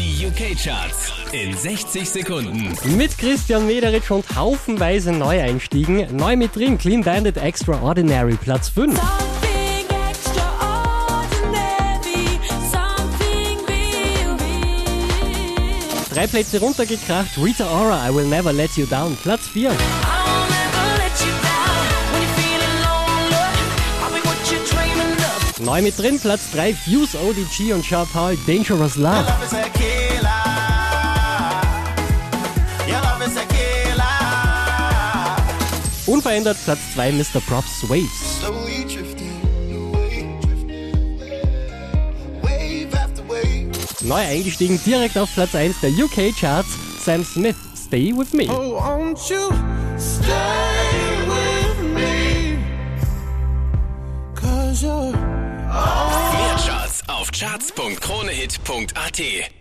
Die UK-Charts in 60 Sekunden. Mit Christian Mederitsch und haufenweise Neueinstiegen. Neu mit drin, Clean Bandit Extraordinary, Platz 5. Something extraordinary, something real, real. Drei Plätze runtergekracht, Rita Ora, I Will Never Let You Down, Platz 4. I'll never let you down when you're feeling lonely. I'll be what you're dreaming of. Neu mit drin, Platz 3, Fuse, ODG und Sharp Paul, Dangerous Love. Unverändert Platz 2, Mr. Props, Waves. Neu eingestiegen, direkt auf Platz 1 der UK-Charts, Sam Smith, Stay With Me. Oh, won't you stay with me? Cause you're Mehr Charts auf charts.kronehit.at.